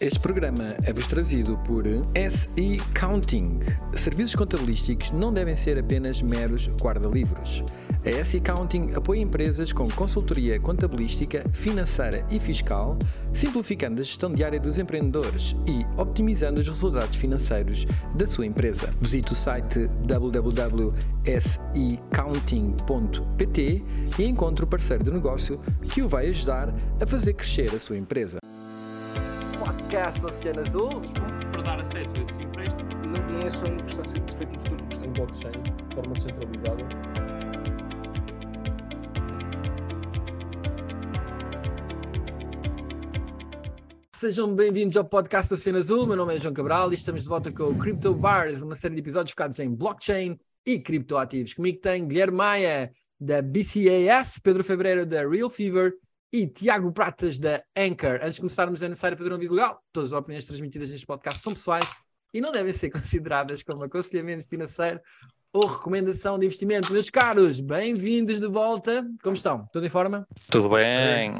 Este programa é-vos trazido por SE Counting. Serviços contabilísticos não devem ser apenas meros guarda-livros. A SE Counting apoia empresas com consultoria contabilística, financeira e fiscal, simplificando a gestão diária dos empreendedores e optimizando os resultados financeiros da sua empresa. Visite o site www.secounting.pt e encontre o parceiro de negócio que o vai ajudar a fazer crescer a sua empresa. Podcast Oceano Azul. para dar acesso a esse empréstimo. não, não é só um que está a ser feito no futuro, mas tem blockchain de forma descentralizada. Sejam bem-vindos ao podcast Oceano Azul. Meu nome é João Cabral e estamos de volta com o Crypto Bars, uma série de episódios focados em blockchain e criptoativos. Comigo tem Guilherme Maia, da BCAS, Pedro Febreiro, da Real Fever e Tiago Pratas, da Anchor. Antes de começarmos, é necessário fazer um aviso legal. Todas as opiniões transmitidas neste podcast são pessoais e não devem ser consideradas como aconselhamento financeiro ou recomendação de investimento. Meus caros, bem-vindos de volta. Como estão? Tudo em forma? Tudo bem.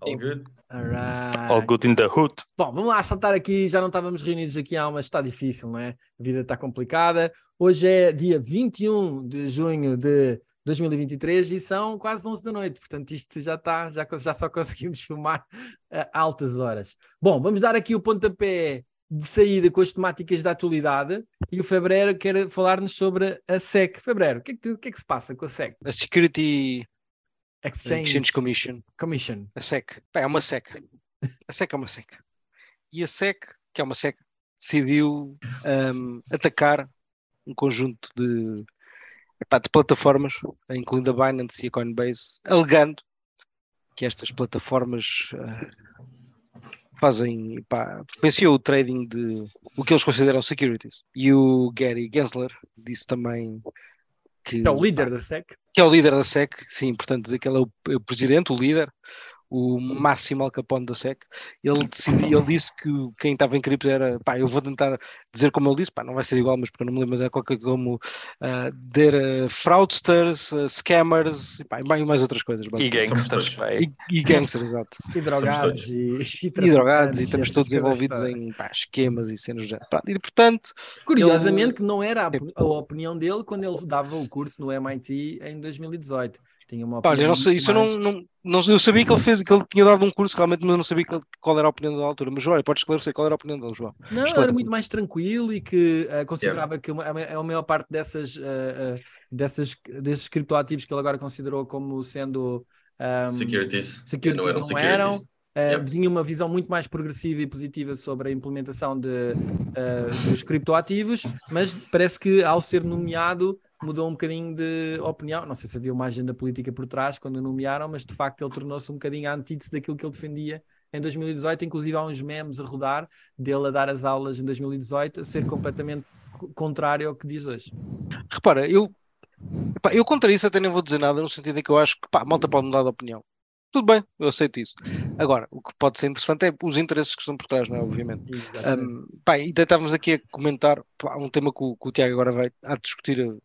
All good. Alright. All good in the hood. Bom, vamos lá saltar aqui. Já não estávamos reunidos aqui há mas está difícil, não é? A vida está complicada. Hoje é dia 21 de junho de 2023 e são quase 11 da noite. Portanto, isto já está, já, já só conseguimos filmar a altas horas. Bom, vamos dar aqui o pontapé de saída com as temáticas da atualidade e o Febreiro quer falar-nos sobre a SEC. Febreiro, o que, é que, que é que se passa com a SEC? A Security Exchange, Exchange Commission, Commission. a SEC, Bem, é uma SEC. A SEC é uma SEC. E a SEC, que é uma SEC, decidiu um, atacar um conjunto de, epá, de plataformas, incluindo a Binance e a Coinbase, alegando que estas plataformas ah, fazem, potenciam o trading de o que eles consideram securities. E o Gary Gensler disse também que, É o líder da SEC. que é o líder da SEC, sim, portanto dizer que ele é o, é o presidente, o líder, o máximo Al Capone da SEC, ele decidiu, ele disse que quem estava em cripto era, pá, eu vou tentar dizer como ele disse, pá, não vai ser igual, mas porque eu não me lembro, mas é qualquer como uh, der fraudsters, uh, scammers, e, pá, e mais outras coisas. E gangsters, bem. E, e gangsters, exato. E drogados e, E drogados, e estamos todos envolvidos em pá, esquemas e cenas do género. Pá, E portanto, Curiosamente, Ele- que não era a, a opinião dele quando ele dava o curso no MIT em 2018. Tinha uma eu não sei, isso eu mais- não, não, não eu sabia que ele fez, que ele tinha dado um curso realmente, mas eu não sabia que qual era a opinião da altura. Mas olha, podes esclarecer qual era a opinião dele, João. Não, era muito mais tranquilo e que eh, considerava que uma- a, a maior parte dessas, eh, eh, dessas, desses criptoativos que ele agora considerou como sendo um, Securities. securities não eram não securities. eram, Yep. tinha uma visão muito mais progressiva e positiva sobre a implementação de, dos criptoativos, mas parece que ao ser nomeado mudou um bocadinho de opinião. Não sei se havia uma agenda política por trás quando nomearam, mas de facto ele tornou-se um bocadinho a antítese daquilo que ele defendia em 2018. Inclusive há uns memes a rodar dele a dar as aulas em 2018 a ser completamente co- contrário ao que diz hoje. Repara, eu, eu contra isso até nem vou dizer nada, no sentido em que eu acho que pá, a malta pode mudar de opinião. Tudo bem, eu aceito isso. Agora, o que pode ser interessante é os interesses que estão por trás, não é? Obviamente. Um, pá, e estávamos aqui a comentar pá, um tema que o, que o Tiago agora vai a discutir uh,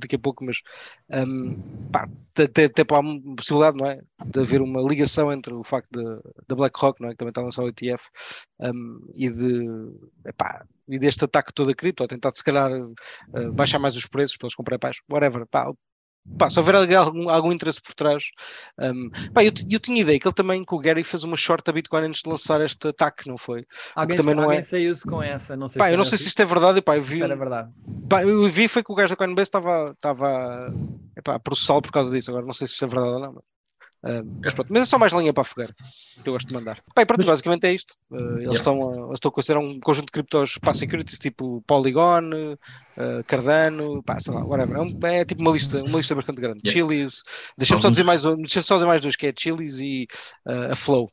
daqui, a pouco, mas um, pá, até, até uma possibilidade, não é? De haver uma ligação entre o facto da BlackRock, não é? Que também está a lançar o ETF, um, e, de, epá, e deste ataque todo a cripto, a tentar se calhar uh, baixar mais os preços para eles comprarem mais, whatever. Pá, Pá, se houver algum, algum interesse por trás. Um, pá, eu, eu tinha ideia que ele também, que o Gary fez uma short da Bitcoin antes de lançar este ataque, não foi? alguém também não alguém é- saiu-se com essa, não sei Pá, se eu não sei se isto é verdade, pá, eu vi, era verdade. pá, eu vi foi que o gajo da Coinbase estava, estava epá, a processá-lo por causa disso, agora não sei se isto é verdade ou não, mas, mas pronto, mas é só mais linha para a fogueira, que eu gosto de mandar. E pronto, Mas- basicamente é isto, Ah, eles Yeah. estão, a, estão a considerar um conjunto de criptos para securities, tipo Polygon, ah, Cardano, pá, sei lá, whatever, é, um- é tipo uma lista, uma lista bastante grande, Yeah. Chili's, deixa-me só dizer mais, um- deixa só dizer mais dois, que é Chili's e ah, a Flow.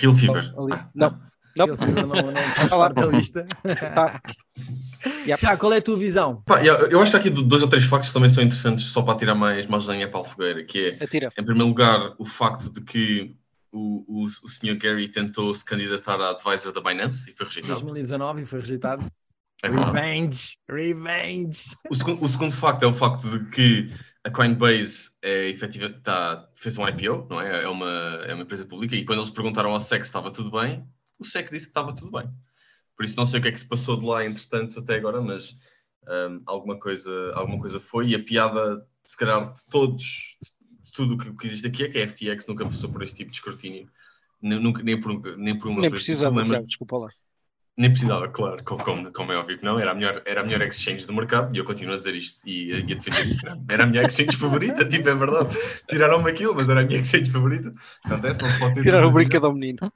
Real Fever. Ah, Não, não, Eu não, não, não da lista. tá, Yep. Tiago, qual é a tua visão? Pá, eu, eu acho que aqui dois ou três factos também são interessantes, só para tirar mais, mais lenha para a fogueira, que é, atira. em primeiro lugar, o facto de que o, o, o Sr. Gary tentou se candidatar a advisor da Binance e foi Em rejeitado. 2019 e foi rejeitado. É. Revenge! Revenge! O segundo, o segundo facto é o facto de que a Coinbase é efetiva, tá, fez um IPO, não é? É uma, é uma empresa pública e quando eles perguntaram ao SEC se estava tudo bem, o SEC disse que estava tudo bem. Por isso não sei o que é que se passou de lá, entretanto, até agora, mas um, alguma, coisa, alguma coisa foi. E a piada, se calhar, de todos, de tudo o que, que, existe aqui é que a FTX nunca passou por este tipo de escrutínio. Nem, nunca, nem, por, nem por uma Nem precisava, desculpa lá. Nem precisava, claro, como, como, é óbvio que não. Era a, melhor, era a melhor exchange do mercado e eu continuo a dizer isto e, a defender isto. Não. Era a minha exchange favorita, tipo, é verdade. Tiraram-me aquilo, mas era a minha exchange favorita. Acontece, não se pode ter. Tiraram o brinquedo ao menino.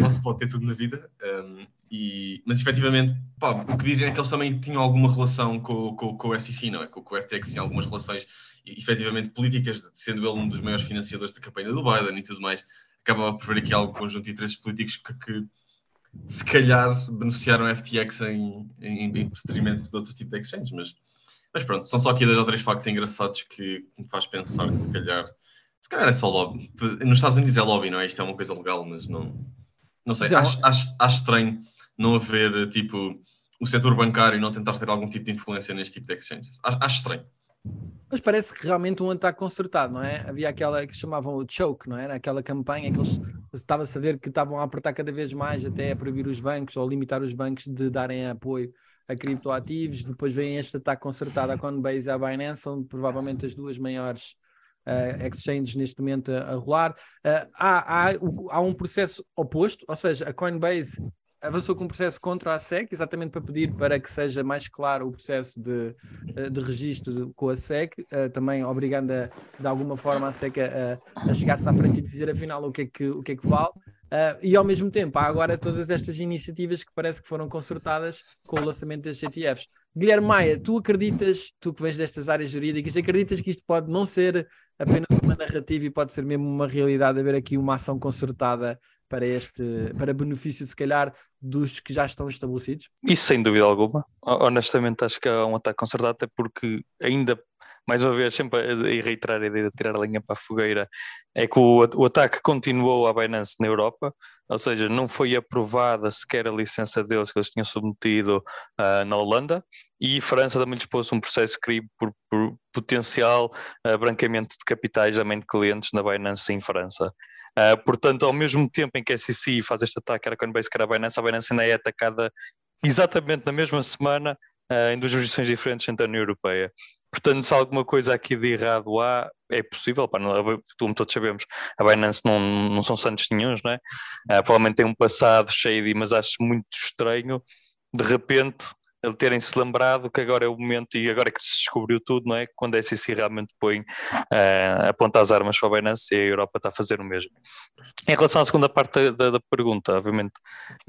Não se pode ter tudo na vida. Um, e, mas efetivamente, pá, o que dizem é que eles também tinham alguma relação com, com, com o SEC, não é? Com, com o FTX, tinha algumas relações efetivamente políticas, sendo ele um dos maiores financiadores da campanha do Biden e tudo mais. Acabava por ver aqui algum conjunto de interesses políticos que, que se calhar beneficiaram FTX em, em, em detrimento de outro tipo de exchanges, mas, mas pronto, são só aqui dois ou três factos engraçados que me faz pensar que se calhar, se calhar é só lobby. Nos Estados Unidos é lobby, não é? Isto é uma coisa legal, mas não, não sei, é acho, acho, acho estranho não haver tipo o setor bancário não tentar ter algum tipo de influência neste tipo de exchanges. Acho, acho estranho. Mas parece que realmente um ataque consertado, não é? Havia aquela que chamavam o choke, não é? Aquela campanha que eles estava a saber que estavam a apertar cada vez mais até a proibir os bancos ou limitar os bancos de darem apoio a criptoativos. Depois vem este ataque consertado à Coinbase e à Binance, são provavelmente as duas maiores uh, exchanges neste momento a, a rolar. Uh, há, há, há um processo oposto, ou seja, a Coinbase avançou com um processo contra a SEC, exatamente para pedir para que seja mais claro o processo de, eh, de registro com a SEC, uh, também obrigando a, de alguma forma a SEC a, a chegar-se à frente e dizer afinal o que é que, o que, é que vale. Uh, e ao mesmo tempo, há agora todas estas iniciativas que parece que foram consertadas com o lançamento das CTFs. Guilherme Maia, tu acreditas, tu que vens destas áreas jurídicas, acreditas que isto pode não ser apenas uma narrativa e pode ser mesmo uma realidade, haver aqui uma ação concertada para este, para benefício se calhar dos que já estão estabelecidos? Isso sem dúvida alguma. Honestamente acho que é um ataque concertado até porque ainda mais uma vez, sempre a, reiterar a ideia de tirar a linha para a fogueira, é que o, o ataque continuou à Binance na Europa, ou seja, não foi aprovada sequer a licença deles que eles tinham submetido uh, na Holanda, e França também lhes pôs um processo crime por, por potencial uh, branqueamento de capitais também de clientes na Binance em França. Uh, portanto, ao mesmo tempo em que a SEC faz este ataque, era Coinbase, que era a Binance, a Binance ainda é atacada exatamente na mesma semana uh, em duas jurisdições diferentes entre a União Europeia. Portanto, se alguma coisa aqui de errado há, é possível, pá, não, como todos sabemos, a Binance não, não são santos nenhums, não é? Uh, provavelmente tem um passado cheio de, mas acho muito estranho, de repente, ele terem-se lembrado que agora é o momento e agora é que se descobriu tudo, não é? Quando a SEC realmente põe uh, aponta as armas para a Binance e a Europa está a fazer o mesmo. Em relação à segunda parte da, da pergunta, obviamente,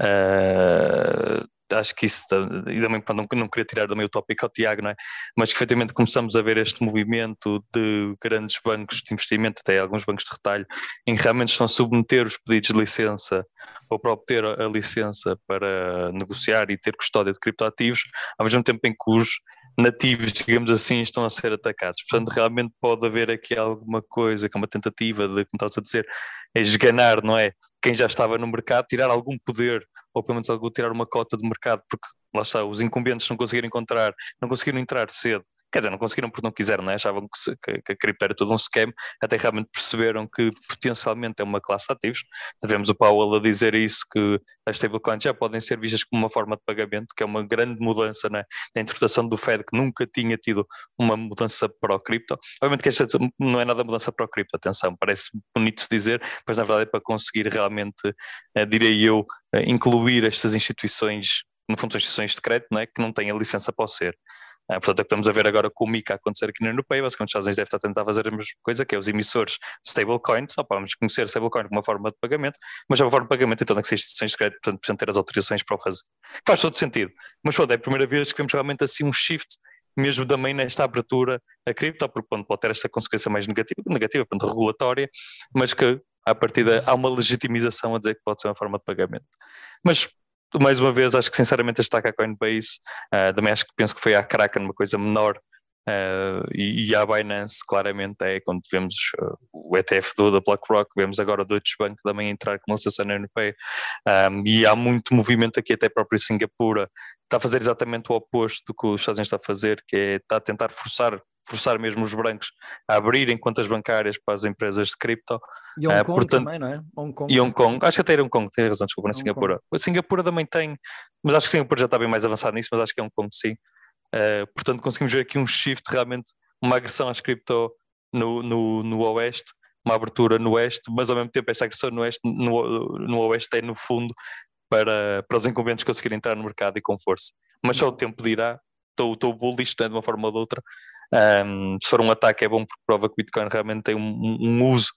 uh, acho que isso, e também não, não queria tirar do meu tópico ao Tiago, não é? Mas que efetivamente começamos a ver este movimento de grandes bancos de investimento, até alguns bancos de retalho, em que realmente estão a submeter os pedidos de licença ou para obter a licença para negociar e ter custódia de criptoativos, ao mesmo tempo em que os nativos, digamos assim, estão a ser atacados. Portanto, realmente pode haver aqui alguma coisa, que é uma tentativa de, como estás a dizer, esganar, não é? Quem já estava no mercado, tirar algum poder, ou pelo menos tirar uma cota de mercado, porque lá está, os incumbentes não conseguiram encontrar, não conseguiram entrar cedo Quer dizer, não conseguiram porque não quiseram, né? achavam que, se, que, que, a cripto era todo um scam, até realmente perceberam que potencialmente é uma classe de ativos. Tivemos o Powell a dizer isso, que as stablecoins já podem ser vistas como uma forma de pagamento, que é uma grande mudança né? na interpretação do Fed, que nunca tinha tido uma mudança para o cripto. Obviamente que esta não é nada mudança para o cripto, atenção, parece bonito se dizer, mas na verdade é para conseguir realmente, eh, direi eu, eh, incluir estas instituições no fundo são instituições de crédito, não é? que não têm a licença para o ser. Uh, portanto, é que estamos a ver agora com o MICA acontecer aqui na União Europeia, basicamente os Estados Unidos devem estar a tentar fazer a mesma coisa, que é os emissores de stablecoins, só vamos conhecer stablecoin como uma forma de pagamento, mas é uma forma de pagamento, então tem que ser instituições de crédito, portanto, precisam ter as autorizações para o fazer. Faz todo sentido. Mas pronto, é a primeira vez que vemos realmente assim um shift mesmo também nesta abertura a cripto, porque pode ter esta consequência mais negativa, negativa, portanto, regulatória, mas que a partir da há uma legitimização a dizer que pode ser uma forma de pagamento. Mas mais uma vez, acho que sinceramente este ataque à Coinbase, uh, também acho que penso que foi à Kraken uma coisa menor uh, e, e à Binance claramente é quando vemos uh, o ETF do, da BlackRock, vemos agora o Deutsche Bank também entrar com licença na Europeia um, e há muito movimento aqui até a própria Singapura está a fazer exatamente o oposto do que os Estados Unidos está a fazer, que é está a tentar forçar forçar mesmo os brancos a abrirem contas bancárias para as empresas de cripto. E Hong uh, Kong portanto, também, não é? Hong Kong. E Hong Kong, acho que até era Hong Kong, tem razão, desculpa, na Hong Singapura. Kong. A Singapura também tem, mas acho que Singapura já está bem mais avançado nisso, mas acho que é Hong Kong sim. Uh, portanto, conseguimos ver aqui um shift realmente, uma agressão às cripto no, no, no Oeste, uma abertura no Oeste, mas ao mesmo tempo esta agressão no Oeste, no, no Oeste é no fundo para, para os incumbentes conseguirem entrar no mercado e com força. Mas só o tempo dirá, estou bullish né, de uma forma ou de outra. Um, se for um ataque é bom porque prova que o Bitcoin realmente tem um, um uso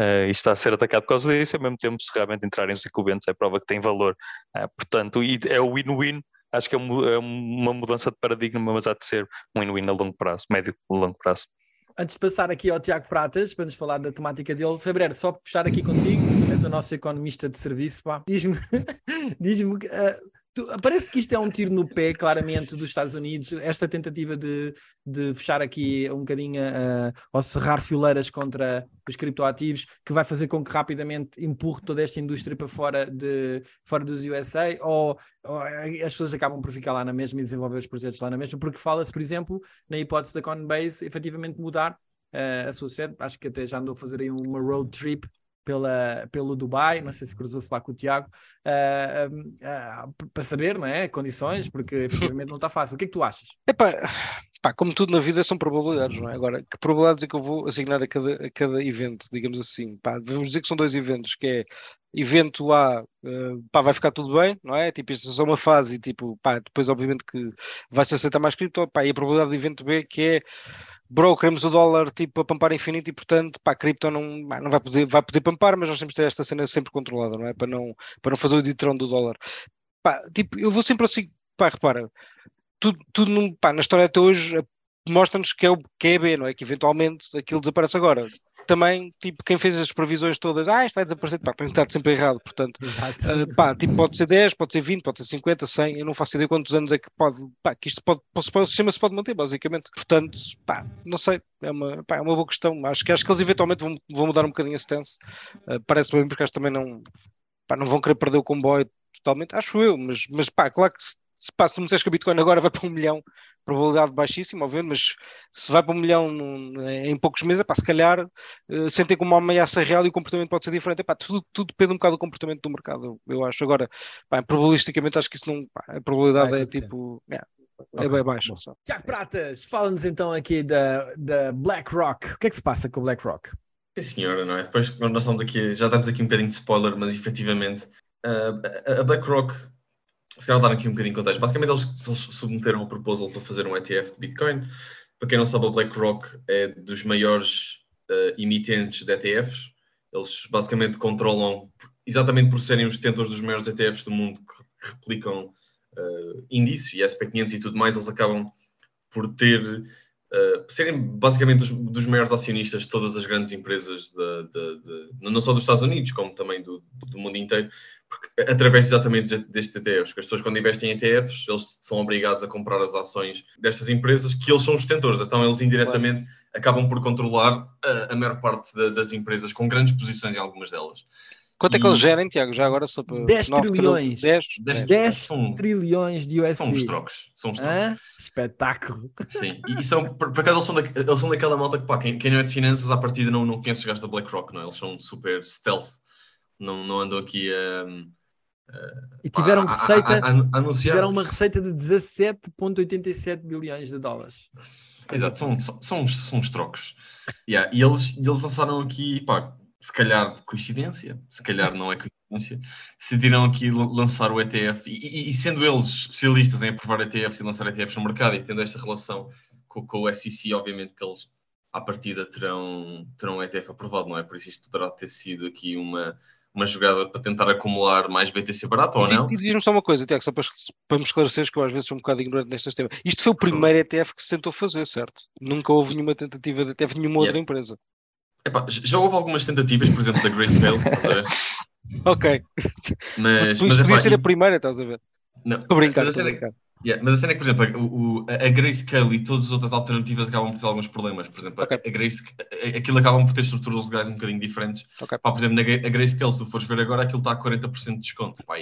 uh, e está a ser atacado por causa disso, ao mesmo tempo se realmente entrarem os incumbentes é prova que tem valor. Uh, portanto, e é o win-win, acho que é, é uma mudança de paradigma, mas há de ser um win-win a longo prazo, médio e longo prazo antes de passar aqui ao Tiago Pratas para nos falar da temática dele, Febreiro, só puxar aqui contigo, és o nosso economista de serviço, diz-me, diz-me, uh, Tu, parece que isto é um tiro no pé, claramente, dos Estados Unidos, esta tentativa de, de fechar aqui um bocadinho uh, ou cerrar fileiras contra os criptoativos, que vai fazer com que rapidamente empurre toda esta indústria para fora, de, fora dos USA, ou, ou as pessoas acabam por ficar lá na mesma e desenvolver os projetos lá na mesma, porque fala-se, por exemplo, na hipótese da Coinbase efetivamente mudar uh, a sua sede, acho que até já andou a fazer aí uma road trip pela, pelo Dubai, não sei se cruzou-se lá com o Tiago, uh, uh, uh, para saber, não é? Condições, porque efetivamente não está fácil. O que é que tu achas? Epá, pá, como tudo na vida são probabilidades, não é? Agora, que probabilidades é que eu vou assignar a cada, a cada evento, digamos assim? Pá, vamos dizer que são dois eventos, que é evento A, pá, vai ficar tudo bem, não é? Tipo, isto é só uma fase tipo, pá, depois obviamente que vai-se aceitar mais cripto, pá, e a probabilidade de evento B, que é bro, queremos o dólar tipo a pampar infinito e portanto, pá, cripto não, não vai poder, vai poder pampar, mas nós temos que ter esta cena sempre controlada, não é? Para não, para não fazer o editrão do dólar. Pá, tipo, eu vou sempre assim, pá, repara, tudo, tudo num, pá, na história até hoje mostra-nos que é o que é B, não é? Que eventualmente aquilo desaparece agora também, tipo, quem fez as previsões todas, ah, isto vai desaparecer, pá, tem estado sempre errado, portanto, uh, pá, tipo, pode ser 10, pode ser 20, pode ser 50, 100, eu não faço ideia quantos anos é que pode, pá, que isto pode, o sistema se pode manter, basicamente, portanto, pá, não sei, é uma, pá, é uma boa questão, acho que, acho que eles eventualmente vão, vão mudar um bocadinho a stance, uh, parece bem, porque acho que também não, pá, não vão querer perder o comboio totalmente, acho eu, mas, mas pá, claro que se se, pá, se tu me disseres que a Bitcoin agora vai para um milhão, probabilidade baixíssima, obviamente, mas se vai para um milhão em poucos meses, pá, se calhar uh, sentem como uma ameaça real e o comportamento pode ser diferente. Pá, tudo, tudo depende um bocado do comportamento do mercado, eu acho. Agora, pá, probabilisticamente, acho que isso não. Pá, a probabilidade é tipo. Yeah, é bem baixa. Tiago Pratas, fala-nos então aqui da, da BlackRock. O que é que se passa com o BlackRock? Sim, senhora, não é? Depois nós estamos aqui, já damos aqui um bocadinho de spoiler, mas efetivamente uh, a BlackRock se calhar dar aqui um bocadinho de contexto. Basicamente, eles, eles submeteram um proposal para fazer um ETF de Bitcoin. Para quem não sabe, a BlackRock é dos maiores uh, emitentes de ETFs. Eles basicamente controlam, exatamente por serem os detentores dos maiores ETFs do mundo, que replicam uh, índices e SP500 e tudo mais, eles acabam por ter, uh, serem basicamente dos, dos, maiores acionistas de todas as grandes empresas, de, de, de, não só dos Estados Unidos, como também do, do mundo inteiro porque, através exatamente destes ETFs, que as pessoas quando investem em ETFs, eles são obrigados a comprar as ações destas empresas, que eles são os detentores, então eles indiretamente acabam por controlar a, a maior parte das empresas, com grandes posições em algumas delas. Quanto é que eles gerem, Tiago? Já agora só para 10 trilhões. 10, 10, 10 são, trilhões de USD. São uns trocos. São uns trocos. Espetáculo. Sim, e, e são, por, por acaso eles são, da, eles são daquela malta que, pá, quem, quem não é de finanças, à partida não, não conhece os gajos da BlackRock, não é? Eles são super stealth não, não andam aqui a. e tiveram receita, a, a, a tiveram uma receita de 17,87 bilhões de dólares. Exato, são, são, são, uns, são uns trocos. Yeah, e eles, eles lançaram aqui, pá, se calhar coincidência, se calhar não é coincidência, decidiram aqui lançar o ETF e, e, e, sendo eles especialistas em aprovar ETFs e lançar ETFs no mercado e tendo esta relação com, com o SEC, obviamente que eles à partida terão, terão um ETF aprovado, não é? Por isso isto poderá ter sido aqui uma, uma jogada para tentar acumular mais BTC barato ou não? E diz-me só uma coisa, Tiago, só para, para me esclareceres que eu às vezes sou um bocado ignorante nestes temas. Isto foi o primeiro ETF que se tentou fazer, certo? Nunca houve nenhuma tentativa de ETF, nenhuma outra empresa. Epá, já houve algumas tentativas, por exemplo, da Grayscale, estás a ver? ok. Mas, mas, mas epá, ter a primeira, estás a ver? Não, estou brincando, estou brincando. Yeah, mas a cena é que, por exemplo, o, o, a Grayscale e todas as outras alternativas acabam por ter alguns problemas. Por exemplo, okay. a, a Grace, aquilo acabam por ter estruturas legais um bocadinho diferentes. Okay. Pá, por exemplo, na, a Grayscale, se tu fores ver agora, aquilo está a 40% de desconto. Pá,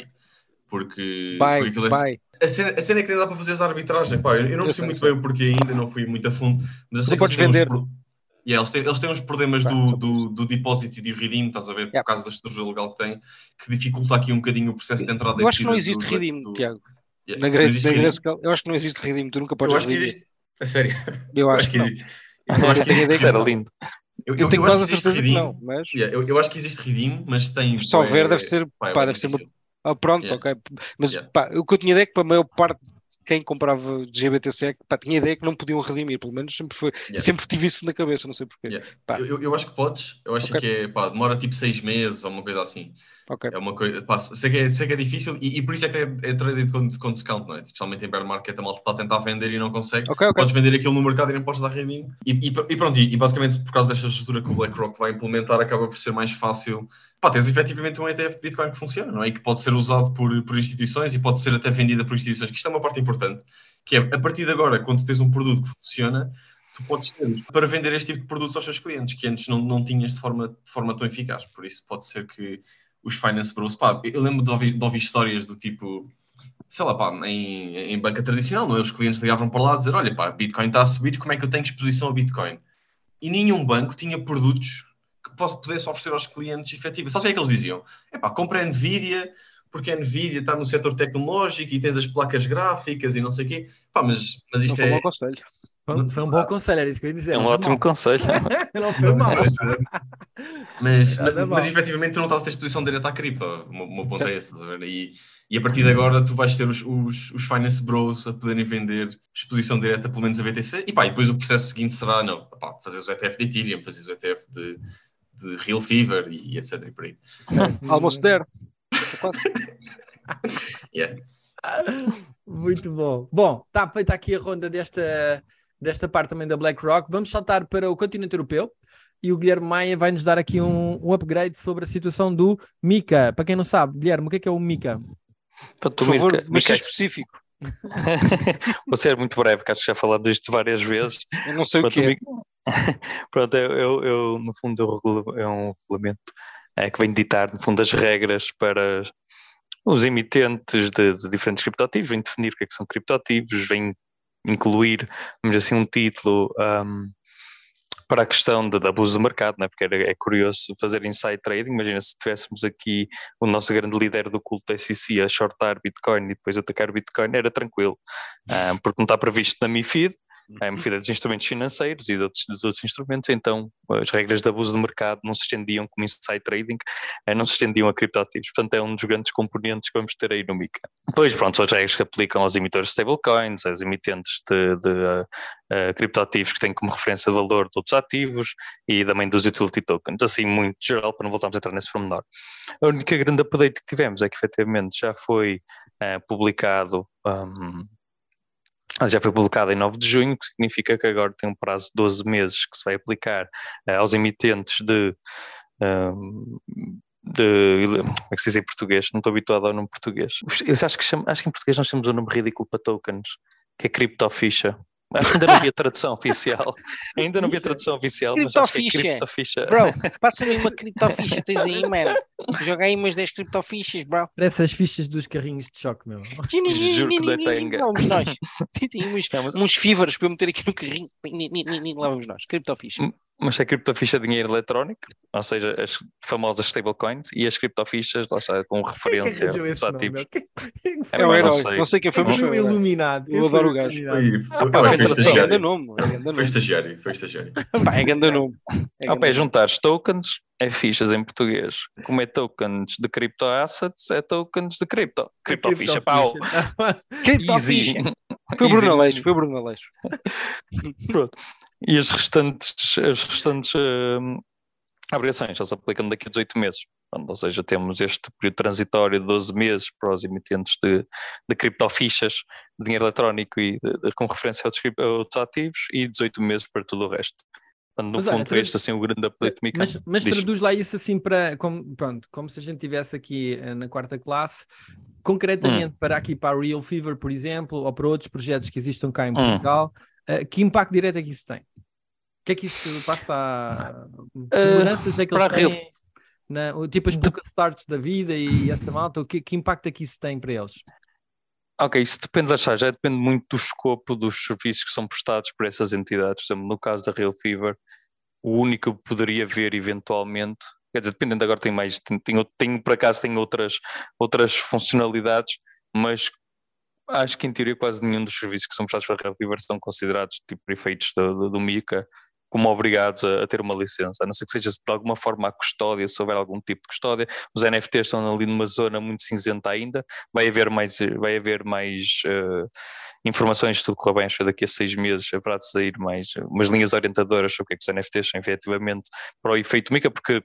Porque, Vai, porque aquilo é- vai. a, cena, a cena é que nem dá para fazer essa arbitragem. Pá, eu, eu não percebo sei, muito bem o porquê ainda, não fui muito a fundo. Mas eu sei Não que podes uns vender. pro- Yeah, eles, têm, eles têm uns problemas do, do, do depósito e do redeem, estás a ver, por Yeah. causa da estrutura legal que tem, que dificulta aqui um bocadinho o processo de entrada Eu acho que não existe do- redeem, do- Tiago. Yeah, Na existe na redeem. grade, eu acho que não existe redeem, tu nunca podes Eu acho que redeem. existe. A sério. Eu acho que existe. Eu acho que tenho existe. Isso era lindo. Eu, Eu eu, tenho quase que a existe certeza que redeem. não, mas Yeah, eu, eu acho que existe redeem, mas tem. se houver bué- deve ser, pá, é pá, deve ser uma. Ah, pronto, Yeah. ok. Mas Yeah. pá, o que eu tinha ideia é que para a maior parte quem comprava GBTC, pá, tinha ideia que não podiam redimir, pelo menos sempre foi, Yeah. sempre tive isso na cabeça, não sei porquê. Yeah. Eu, eu- acho que podes, eu acho Ok. que é, pá, demora tipo seis meses ou uma coisa assim. Ok. É uma coisa, pá, sei, que é, sei que é difícil e, e por isso é que é, é traded com, com discount, não é? Especialmente em bear market, a malta está a tentar vender e não consegue. Ok, ok. Podes vender aquilo no mercado e não podes dar redeem. E, e, e pronto, e, e basicamente por causa desta estrutura que o BlackRock vai implementar, acaba por ser mais fácil. Pá, tens efetivamente um ETF de Bitcoin que funciona, não é? E que pode ser usado por, por instituições e pode ser até vendida por instituições, que isto é uma parte importante, que é a partir de agora, quando tens um produto que funciona, tu podes ter para vender este tipo de produtos aos teus clientes, que antes não, não tinhas de forma, de forma tão eficaz. Por isso pode ser que os finance bros, pá, eu lembro de ouvir, de ouvir histórias do tipo, sei lá, pá, em, em banca tradicional, não é? Os clientes ligavam para lá a dizer, olha pá, Bitcoin está a subir, como é que eu tenho exposição a Bitcoin? E nenhum banco tinha produtos que pudesse oferecer aos clientes efetivos. Só sei o que eles diziam, é pá, compra a Nvidia, porque a Nvidia está no setor tecnológico e tens as placas gráficas e não sei o quê. Pá, mas, mas Não isto um é... conselho. Foi, foi um bom conselho, era isso que eu ia dizer. É um ótimo mal. conselho. Não foi mal. Mas, mas, Nada mas, mal. mas efetivamente tu não estás a ter exposição direta à cripto. O meu- ponto é esse, estás a ver? E, e a partir de agora tu vais ter os, os, os finance bros a poderem vender exposição direta, pelo menos a BTC. E pá, e depois o processo seguinte será não, pá, fazer os ETF de Ethereum, fazer os ETF de, de Real Fever e, etc. E por aí. Almost there. Yeah. Muito bom. Bom, está feita aqui a ronda desta, desta parte também da BlackRock. Vamos saltar para o continente europeu e o Guilherme Maia vai nos dar aqui um, um upgrade sobre a situação do Mica. Para quem não sabe, Guilherme, o que é que é o Mica? Para tu, Por favor, mas ser Mirka, específico. Vou ser muito breve, porque acho que já falamos disto várias vezes. Eu não sei o Pronto, que é. o Mica- Pronto, eu, eu, eu, no fundo eu é um regulamento é, que vem ditar no fundo as regras para os emitentes de, de diferentes criptoativos, vem definir o que é que são criptoativos, vem incluir, vamos assim, um título ahm, para a questão de, de abuso do mercado, né? porque era, é curioso fazer inside trading. Imagina se tivéssemos aqui o nosso grande líder do culto SEC a shortar Bitcoin e depois atacar Bitcoin, era tranquilo, ah, porque não está previsto na MIFID. A MIFID é dos instrumentos financeiros e de outros, dos outros instrumentos, então as regras de abuso do mercado não se estendiam como inside trading, eh, não se estendiam a criptoativos. Portanto, é um dos grandes componentes que vamos ter aí no MICA. Depois, pronto, as regras que aplicam aos emitores de stablecoins, aos emitentes de, de uh, uh, criptoativos que têm como referência valor de outros ativos e também dos utility tokens, assim muito geral para não voltarmos a entrar nesse pormenor. A única grande update que tivemos é que efetivamente já foi uh, publicado um, já foi publicada em 9 de junho, que significa que agora tem um prazo de 12 meses que se vai aplicar uh, aos emitentes de, um, de. Como é que se diz em português? Não estou habituado ao nome português. Eu acho que, acho que em português nós temos um nome ridículo para tokens, que é criptoficha. Acho que ainda não havia tradução oficial. Ainda não havia tradução oficial, mas acho que é criptoficha. Bro, passa-me uma criptoficha, tens aí, mano. Joga aí umas 10 criptofichas, bro. Parece as fichas dos carrinhos de choque, meu. Juro que da tanga. Vamos nós. Tem uns, uns fivers para eu meter aqui no carrinho. Lá vamos nós. Criptoficha. Mas é criptoficha de dinheiro eletrónico, ou seja, as famosas stablecoins e as criptofichas, lá está, com referência aos ativos. É o herói, não sei quem foi, mas foi iluminado. Eu adoro o gajo. Foi grande nome. Foi estagiário, foi estagiário. Pá, é grande nome. É pé juntar tokens, é fichas em português. Como é tokens de cripto assets, é tokens de cripto. Criptoficha, pau. Easy. Foi o Bruno Aleixo, foi o Bruno Aleixo. Pronto. E as restantes, as restantes uh, obrigações só se aplicam daqui a 18 meses. Ou seja, temos este período transitório de 12 meses para os emitentes de, de criptofichas, de dinheiro eletrónico e de, de, com referência a outros, a outros, ativos, e 18 meses para tudo o resto. Portanto, no mas, fundo, olha, tradu... este assim o grande Mas, mas traduz lá isso assim para, como, pronto, como se a gente estivesse aqui na quarta classe, concretamente hum. para aqui para a Real Fever, por exemplo, ou para outros projetos que existam cá em Portugal, hum. uh, que impacto direto é que isso tem? O que é que isso passa a... Que mudanças é que eles têm? Real... Na, tipo as book starts da vida e essa malta, o que, que impacto é que isso tem para eles? Ok, isso depende, já, já depende muito do escopo dos serviços que são prestados por essas entidades. Por exemplo, no caso da Real Fever, o único que poderia ver eventualmente, quer dizer, dependendo agora tem mais, tem, tem, tem, por acaso tem outras, outras funcionalidades, mas acho que em teoria quase nenhum dos serviços que são prestados pela Real Fever são considerados tipo efeitos do, do, do MICA como obrigados a, a, ter uma licença, a não ser que seja de alguma forma a custódia, se houver algum tipo de custódia. Os NFTs estão ali numa zona muito cinzenta ainda, vai haver mais, vai haver mais uh, informações, se tudo correr bem, acho que daqui a seis meses haverá de sair mais umas linhas orientadoras sobre o que, é que os NFTs são efetivamente para o efeito MICA, porque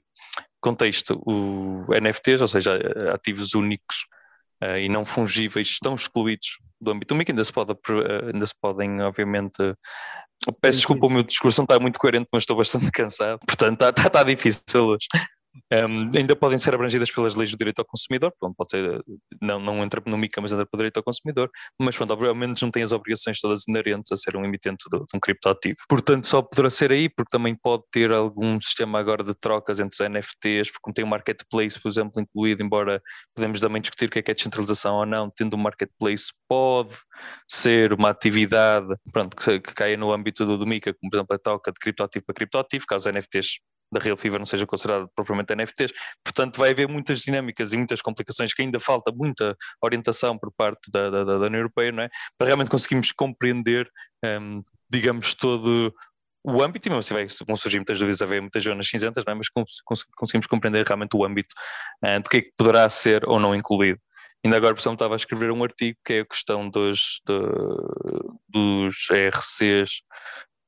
contexto, o NFTs, ou seja, ativos únicos uh, e não fungíveis, estão excluídos do âmbito do MICA, ainda se, pode, uh, ainda se podem, obviamente, Peço desculpa, o meu discurso não está muito coerente, mas estou bastante cansado. Portanto, está, está, está difícil hoje. Um, ainda podem ser abrangidas pelas leis do direito ao consumidor, pronto, pode ser, não, não entra no MICA, mas entra para o direito ao consumidor, mas pronto, obviamente não tem as obrigações todas inerentes a ser um emitente de, de um criptoativo. Portanto, só poderá ser aí, porque também pode ter algum sistema agora de trocas entre os NFTs, porque tem um marketplace, por exemplo, incluído, embora podemos também discutir o que é que é descentralização ou não, tendo um marketplace pode ser uma atividade, pronto, que, que caia no âmbito do, do MICA, como por exemplo a troca de criptoativo para criptoativo, caso NFTs da Real Fever não seja considerado propriamente NFTs. Portanto, vai haver muitas dinâmicas e muitas complicações que ainda falta muita orientação por parte da, da, da União Europeia, não é? Para realmente conseguirmos compreender, um, digamos, todo o âmbito, e mesmo assim vai, vão surgir muitas dúvidas, haver muitas zonas cinzentas, não é? mas cons conseguimos compreender realmente o âmbito uh, de que é que poderá ser ou não incluído. Ainda agora, por exemplo, estava a escrever um artigo que é a questão dos, de, dos ERCs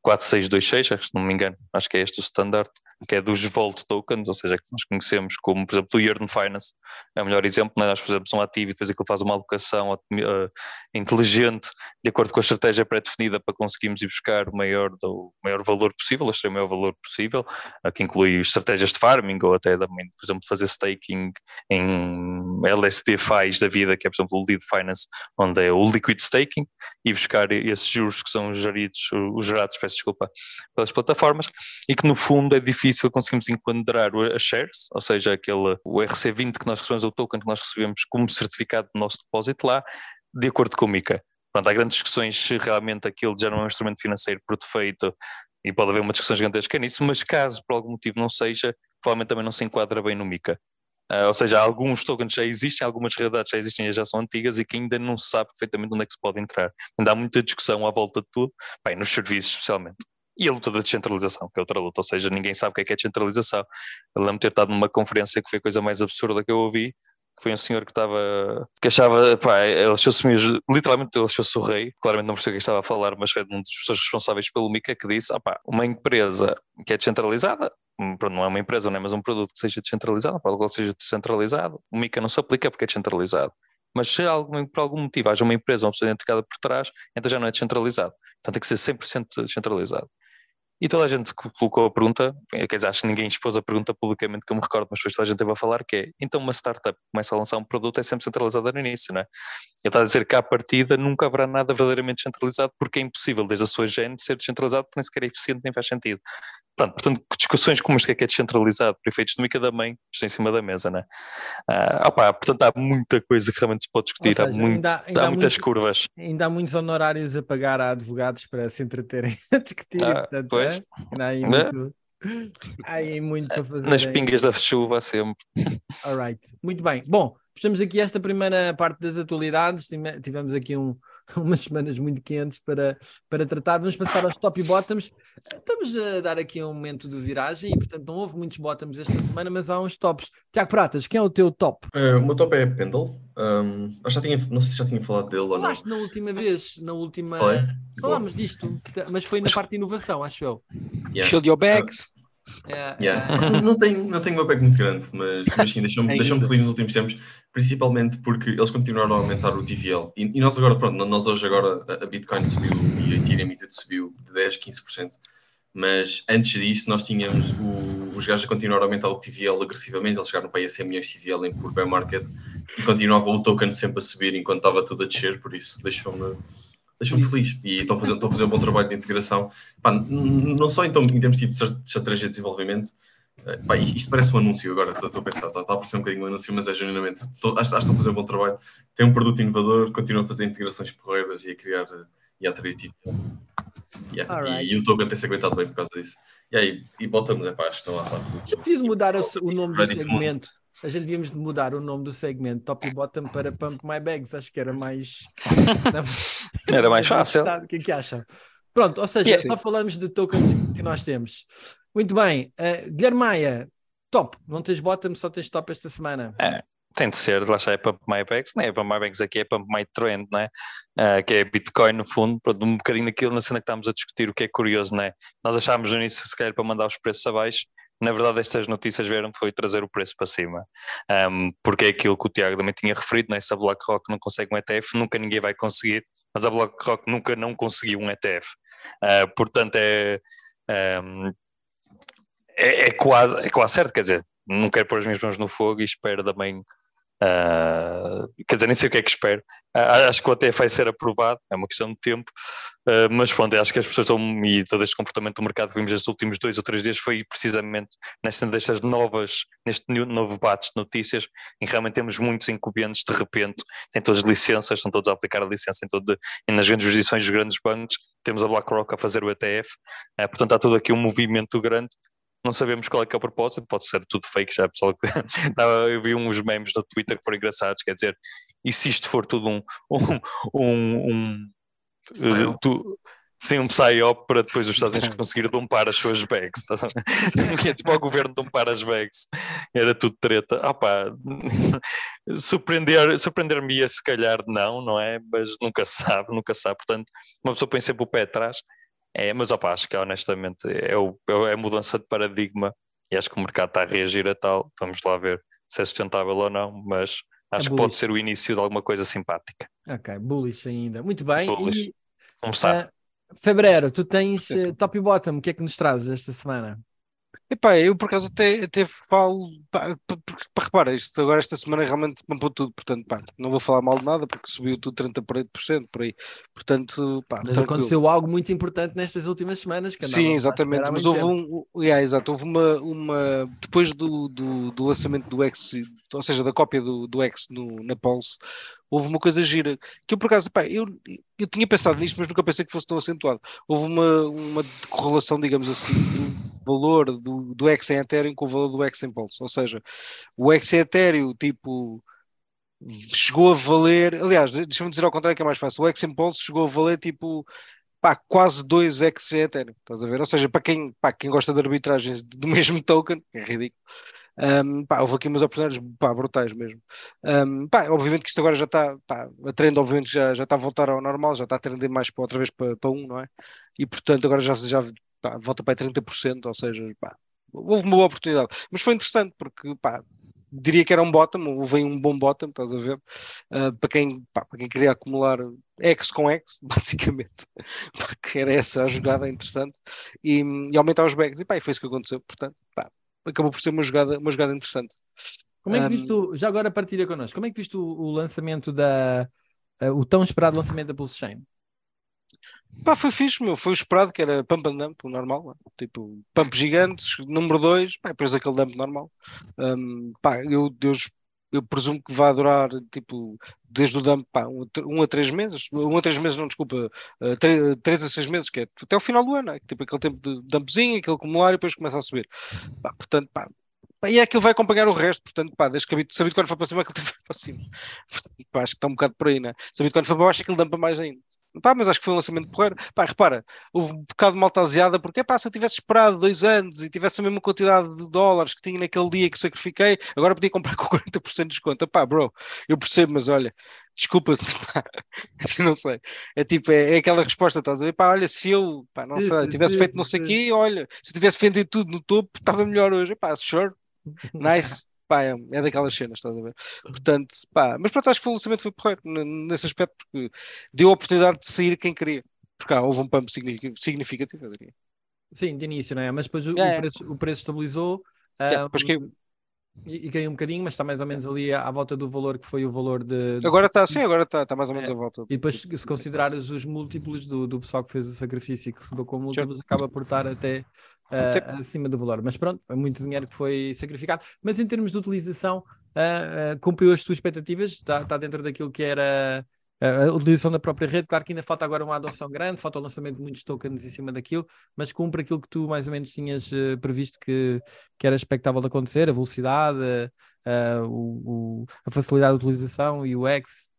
4626, se não me engano, acho que é este o standard, que é dos Vault Tokens, ou seja, que nós conhecemos como, por exemplo, o Yearn Finance, é o melhor exemplo, né? nós fazemos um ativo e depois aquilo faz uma alocação uh, inteligente, de acordo com a estratégia pré-definida para conseguirmos ir buscar o maior, do, maior valor possível, extrair o maior valor possível, uh, que inclui estratégias de farming ou até também, por exemplo, fazer staking em LSD FIs da vida, que é, por exemplo, o Lead Finance, onde é o Liquid Staking, e buscar esses juros que são geridos, os gerados, peço desculpa, pelas plataformas, e que no fundo é difícil difícil conseguimos enquadrar as shares, ou seja, aquele, o RC20 que nós recebemos, o token que nós recebemos como certificado do nosso depósito lá, de acordo com o MICA. Pronto, há grandes discussões se realmente aquilo já não é um instrumento financeiro por defeito e pode haver uma discussão gigantesca nisso, mas caso por algum motivo não seja, provavelmente também não se enquadra bem no MICA. Uh, ou seja, alguns tokens já existem, algumas realidades já existem e já são antigas e que ainda não se sabe perfeitamente onde é que se pode entrar. Ainda há muita discussão à volta de tudo, bem, nos serviços especialmente e a luta da descentralização, que é outra luta, ou seja, ninguém sabe o que é, que é descentralização. Eu lembro ter estado numa conferência que foi a coisa mais absurda que eu ouvi, que foi um senhor que estava, que achava, pá, ele achou-se mesmo, literalmente ele achou-se o rei, claramente não percebeu o que estava a falar, mas foi um dos pessoas responsáveis pelo MICA que disse, ah pá, uma empresa que é descentralizada, hum, não é uma empresa, não é, mas um produto que seja descentralizado, para algo que seja descentralizado, o MICA não se aplica porque é descentralizado. Mas se algum, por algum motivo haja uma empresa, uma pessoa identificada por trás, então já não é descentralizado. Então tem que ser 100% descentralizado. E toda a gente colocou a pergunta, quer dizer, acho que ninguém expôs a pergunta publicamente que eu me recordo, mas depois toda a gente teve a falar que é, então uma startup começa a lançar um produto é sempre centralizada no início, não é? Ele está a dizer que à partida nunca haverá nada verdadeiramente centralizado porque é impossível desde a sua gente ser descentralizado porque nem sequer é eficiente nem faz sentido. Pronto, portanto, discussões como este é, que é descentralizado por efeitos de mica da mãe estão em cima da mesa, né? Uh, opa, portanto, há muita coisa que realmente se pode discutir, seja, há, muito, ainda, ainda há, muitas curvas. Ainda há muitos honorários a pagar a advogados para se entreterem a discutir, ah, portanto, pois. É? ainda há aí né? muito, há aí muito para fazer. Nas pingas da chuva sempre. Alright, muito bem. Bom, estamos aqui esta primeira parte das atualidades, tivemos aqui um umas semanas muito quentes para, para tratar. Vamos passar aos top e bottoms. Estamos a dar aqui um momento de viragem e, portanto, não houve muitos bottoms esta semana, mas há uns tops. Tiago Pratas, quem é o teu top? Uh, o meu top é Pendle. Um, já tinha, não sei se já tinha falado dele ou não. na última vez, na última. Falámos disto, mas foi na parte de inovação, acho eu. Yeah. Shield your bags. Yeah. Yeah. não, tenho, não tenho uma pack muito grande, mas, mas sim, deixou-me deixou feliz nos últimos tempos, principalmente porque eles continuaram a aumentar o TVL. E, e nós agora, pronto, nós hoje agora a Bitcoin subiu e a Ethereum subiu de 10, 15%. Mas antes disso, nós tínhamos o, os gajos a continuar a aumentar o TVL agressivamente. Eles chegaram para aí a 100 milhões de TVL em por bear market e continuava o token sempre a subir enquanto estava tudo a descer. Por isso, deixou-me deixa-me feliz e estão a, fazer, a fazer um bom trabalho de integração, Pá, não só então, em termos tipo, de estratégia de desenvolvimento, É, pá, isto parece um anúncio agora, estou a pensar, está, está a parecer um bocadinho um anúncio, mas é genuinamente, estou, acho, acho que estão a fazer um bom trabalho. Tem um produto inovador, continuam a fazer integrações porreiras e a criar e a atrair Yeah. Right. E, e, o token tem-se aguentado bem por causa disso. E aí, e botamos, é pá, estão lá. Já devia mudar o, o nome do segmento. A gente devíamos de mudar o nome do segmento Top e Bottom para Pump My Bags. Acho que era mais. era mais fácil. O que é que acham? Pronto, ou seja, yeah. só falamos de tokens que nós temos. Muito bem. Uh, Guilherme Maia, top. Não tens bottom, só tens top esta semana. É. Tem de ser, lá está, é Pump My Bags, não é? Pump My Bags aqui é Pump My Trend, não é? Uh, que é Bitcoin no fundo, pronto, um bocadinho daquilo na cena que estamos a discutir, o que é curioso, não é? Nós achámos no início, se calhar, para mandar os preços abaixo, na verdade estas notícias vieram foi trazer o preço para cima, um, porque é aquilo que o Tiago também tinha referido, né? se a BlackRock não consegue um ETF, nunca ninguém vai conseguir, mas a BlackRock nunca não conseguiu um ETF, uh, ah, portanto é, um, é, é, quase, é quase certo, quer dizer, não quero pôr as minhas mãos no fogo e espero também Uh, quer dizer, nem sei o que é que espero. Uh, acho que o ATF vai ser aprovado, é uma questão de tempo, uh, mas pronto, acho que as pessoas estão, e todo este comportamento do mercado que vimos estes últimos dois ou três dias foi precisamente nesta, novas, neste novo bate de notícias, em que realmente temos muitos incumbentes de repente, têm todas as licenças, estão todos a aplicar a licença em todo, e nas grandes jurisdições dos grandes bancos, temos a BlackRock a fazer o ETF, portanto há todo aqui um movimento grande não sabemos qual é que é o propósito, pode ser tudo fake já, pessoal. eu vi uns memes no Twitter que foram engraçados, quer dizer, e se isto for tudo um. um, um, um uh, tu, Sim, um psyop para depois os Estados Unidos conseguir dompar as suas bags. Tá? é tipo ao governo dompar as bags. Era tudo treta. Ah pá, surpreender, surpreender-me ia se calhar não, não é? Mas nunca sabe, nunca sabe. Portanto, uma pessoa põe sempre o pé atrás. É, mas opa, acho que honestamente é, o, é a mudança de paradigma e acho que o mercado está a reagir a tal. Vamos lá ver se é sustentável ou não, mas é acho é que pode ser o início de alguma coisa simpática. Ok, bullish ainda. Muito bem. Bullish. E, Começar. Uh, tu tens uh, top e bottom, o que é que nos trazes esta semana? Epá, eu por acaso até, até falo, pá, para reparar, isto agora esta semana realmente mampou tudo, portanto, pá, não vou falar mal de nada porque subiu tudo 30% por aí, portanto, pá, Mas tranquilo. aconteceu algo muito importante nestas últimas semanas. Que Sim, exatamente, mas houve um, yeah, exato, houve uma, uma depois do, do, do lançamento do X, ou seja, da cópia do, do X no, na Pulse, houve uma coisa gira, que eu por acaso, pá, eu, eu tinha pensado nisto, mas nunca pensei que fosse tão acentuado. Houve uma, uma correlação, digamos assim, do valor do, do X em Ethereum com o valor do X em Pulse. Ou seja, o X em Ethereum, tipo, chegou a valer, aliás, deixa-me dizer ao contrário que é mais fácil, o X em Pulse chegou a valer, tipo, pá, quase 2 X em Ethereum, estás a ver? Ou seja, para quem, pá, quem gosta de arbitragens do mesmo token, é ridículo, um, pá, houve aqui umas oportunidades pá, brutais mesmo. Um, pá, obviamente que isto agora já está, pá, a trend obviamente já, já está a voltar ao normal, já está a trender mais para, outra vez para, para um, não é? E portanto agora já, já pá, volta para 30%, ou seja, pá, houve uma boa oportunidade. Mas foi interessante porque pá, diria que era um bottom, houve um bom bottom, estás a ver? Uh, para, quem, pá, para quem queria acumular X com X, basicamente, porque era essa a jogada interessante, e, e aumentar os bags. E pá, foi isso que aconteceu, portanto, pá, acabou por ser uma jogada, uma jogada interessante. Como é que viste, um, já agora partilha connosco, como é que viste o, o lançamento da, uh, o tão esperado lançamento da Pulse Chain? Pá, foi fixe, meu. Foi o esperado, que era pump and dump, o normal. É? Tipo, pump gigantes, número 2, depois aquele dump normal. Um, pá, eu, Deus, eu presumo que vai durar, tipo, desde o dump, pá, um, a três meses. Um a três meses, não, desculpa. Uh, três, três, a seis meses, que é até o final do ano. É? Tipo, aquele tempo de dumpzinho, aquele acumular e depois começa a subir. Pá, portanto, pá, e é aquilo vai acompanhar o resto, portanto, pá, desde que a Bitcoin foi para cima, aquilo foi para cima. Portanto, pá, acho que está um bocado por aí, né? A Bitcoin foi para baixo, aquilo dampa mais ainda. Pá, mas acho que foi um lançamento porreiro. Pá, repara, houve um bocado de malta asiada, porque pá, se eu tivesse esperado dois anos e tivesse a mesma quantidade de dólares que tinha naquele dia que sacrifiquei, agora podia comprar com 40% de desconto. Pá, bro, eu percebo, mas olha, desculpa, não sei. É tipo, é, é, aquela resposta, estás a ver? Pá, olha, se eu, pá, não sei, tivesse feito não sei o quê, olha, se eu tivesse vendido tudo no topo, estava melhor hoje. Pá, sure, nice pá, é, é daquelas cenas, estás a ver? Portanto, pá, mas pronto, acho que o lançamento foi porreiro nesse aspecto, porque deu a oportunidade de sair quem queria. Porque cá houve um pump significativo, eu diria. Sim, de início, não é? Mas depois o, é. o, preço, o preço estabilizou. É, um... que... e, e caiu um bocadinho, mas está mais ou menos ali à, à volta do valor que foi o valor de. de Agora está, sim, agora está, está mais ou menos É. à volta. E depois, se considerares os múltiplos do, do pessoal que fez o sacrifício e que recebeu como múltiplos, acaba por estar até Até- acima do valor. Mas pronto, foi muito dinheiro que foi sacrificado. Mas em termos de utilização, ah, ah, cumpriu as tuas expectativas? Está, está dentro daquilo que era a utilização da própria rede? Claro que ainda falta agora uma adoção grande, falta o lançamento de muitos tokens em cima daquilo, mas cumpre aquilo que tu mais ou menos tinhas eh, previsto que, que era expectável de acontecer, a velocidade, ah, o- o- a facilidade de utilização e o X.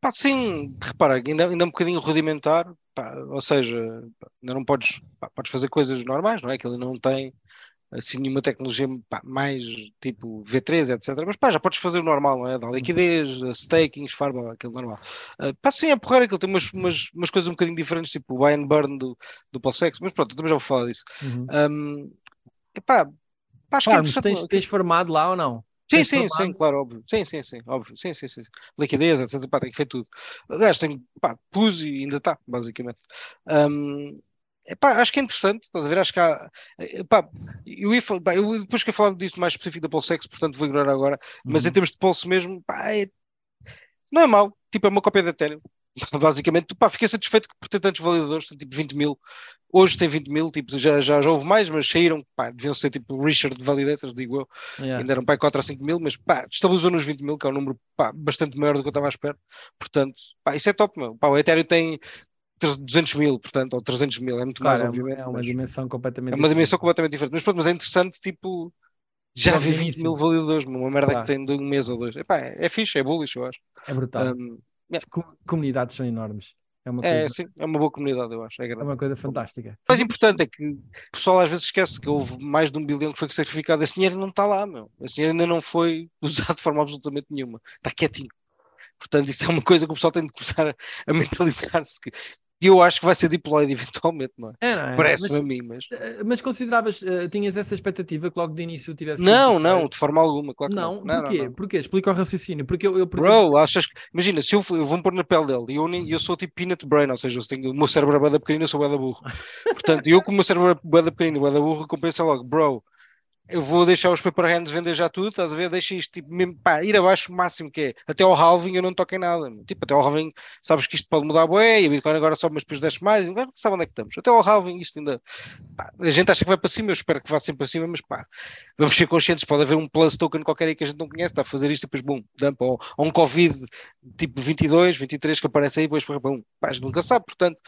Pá, sim, repara, ainda, ainda um bocadinho rudimentar, pá, ou seja, pá, ainda não podes, pá, podes fazer coisas normais, não é? Que ele não tem assim nenhuma tecnologia pá, mais tipo V3, etc. Mas pá, já podes fazer o normal, não é? Da liquidez, a staking, farm, aquele normal. Uh, pá, sim, é porreiro, aquilo tem umas, umas, umas coisas um bocadinho diferentes, tipo o buy and burn do, do Pulsex, mas pronto, também já vou falar disso. Uhum. Um, epá, pá, acho que é tens, tens formado lá ou não? Sim, sim, sim, claro, óbvio. Sim, sim, sim, óbvio. Sim, sim, sim. Liquidez, etc. Pá, tem que fazer tudo. Aliás, tenho, pá, pus e ainda está, basicamente. Um, epá, acho que é interessante, estás a ver? Acho que há. Epá, eu, ia, pá, eu depois que falar disso mais específico da Pulsex, portanto vou ignorar agora, mas em Uhum. termos de pulse mesmo, pá, é- não é mau. Tipo, é uma cópia da Ethereum. Basicamente, pá, fiquei satisfeito por ter tantos validadores, tipo 20 mil. Hoje tem 20 mil, tipo, já, já, já houve mais, mas saíram, pá, deviam ser tipo Richard Validators, digo eu. Yeah. Ainda eram para 4 ou 5 mil, mas pá, estabilizou nos 20 mil, que é um número pá, bastante maior do que eu estava à espera. Portanto, pá, isso é top, meu. Pá, o Ethereum tem 200 mil, portanto, ou 300 mil, é muito Claro, mais, é obviamente. é uma dimensão completamente é uma dimensão diferente. completamente diferente. Mas pronto, mas é interessante, tipo, já vi no 20 início. mil validadores, uma merda Claro. que tem de um mês ou dois. Epá, é, é fixe, é bullish, eu acho. É brutal. Um, As co- comunidades são enormes. É uma, é, coisa, sim, é uma boa comunidade, eu acho. É é uma coisa fantástica. O mais importante é que o pessoal às vezes esquece que houve mais de um bilhão que foi sacrificado. Esse dinheiro não está lá, meu. Esse dinheiro ainda não foi usado de forma absolutamente nenhuma. Está quietinho. Portanto, isso é uma coisa que o pessoal tem de começar a, a mentalizar-se que e eu acho que vai ser deployed eventualmente, não é? É, não é? Parece-me Mas, a mim, mas. eh, mas consideravas, eh, tinhas essa expectativa que logo de início tivesse sido Não, deployed? não, de forma alguma, claro que Não, não. porquê? Porquê? Explica o raciocínio. Porque eu, eu por exemplo, Bro, achas que. Imagina, se eu, eu vou-me pôr na pele dele e eu, nem- eu sou tipo peanut brain, ou seja, eu tenho, o meu cérebro é bué da pequenino, eu sou bué da burro. Portanto, eu com o meu cérebro é bué da pequenino e bué da burro, recompensa logo, bro, eu vou deixar os paper hands vender já tudo, estás a ver? Deixa isto tipo, mesmo, pá, ir abaixo o máximo que é. Até ao halving eu não toco em nada. Tipo, até ao halving, sabes que isto pode mudar bué, e a Bitcoin agora sobe, mas depois desce mais, e que sabe onde é que estamos. Até ao halving isto ainda. pá, a gente acha que vai para cima, eu espero que vá sempre para cima, mas pá, vamos ser conscientes, pode haver um plus token qualquer aí que a gente não conhece, está a fazer isto e depois, bum, dump, ou, ou um Covid tipo 22, 23 que aparece aí, depois, bum, pá, a gente nunca sabe, portanto.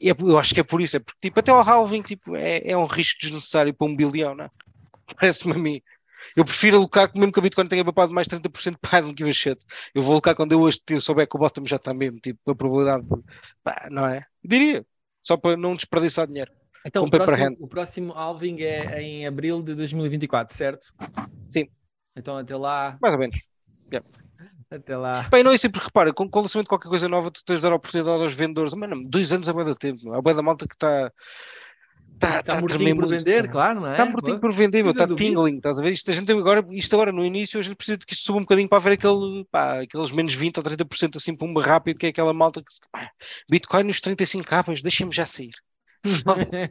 é eu acho que é por isso, é porque tipo, até ao halving tipo, é, é um risco desnecessário para um bilhão, não é? Parece-me a mim. Eu prefiro alocar, mesmo que a Bitcoin tenha papado mais 30%, pá, não give a shit. Eu vou alocar quando eu hoje eu souber que o bottom já está mesmo, tipo, a probabilidade, de- pá, não é? Diria, só para não desperdiçar dinheiro. então, o próximo, o próximo halving é em abril de 2024, certo? Sim. Então até lá, Mais ou menos. até lá. Bem, não é sempre, repara, com, com o lançamento de qualquer coisa nova, tu tens de dar a oportunidade aos vendedores. Mano, dois anos é bué da tempo, meu. há bué da malta que está. Está Está mortinho por vender, claro, não é? Está mortinho por vender, está tingling, estás a ver? Isto, a gente agora, isto agora no início, a gente precisa de que isto suba um bocadinho para ver aquele, pá, aqueles menos 20 ou 30% assim, pumba rápido, que é aquela malta que se- pá, Bitcoin nos 35 capas, deixem-me já sair. Foda-se.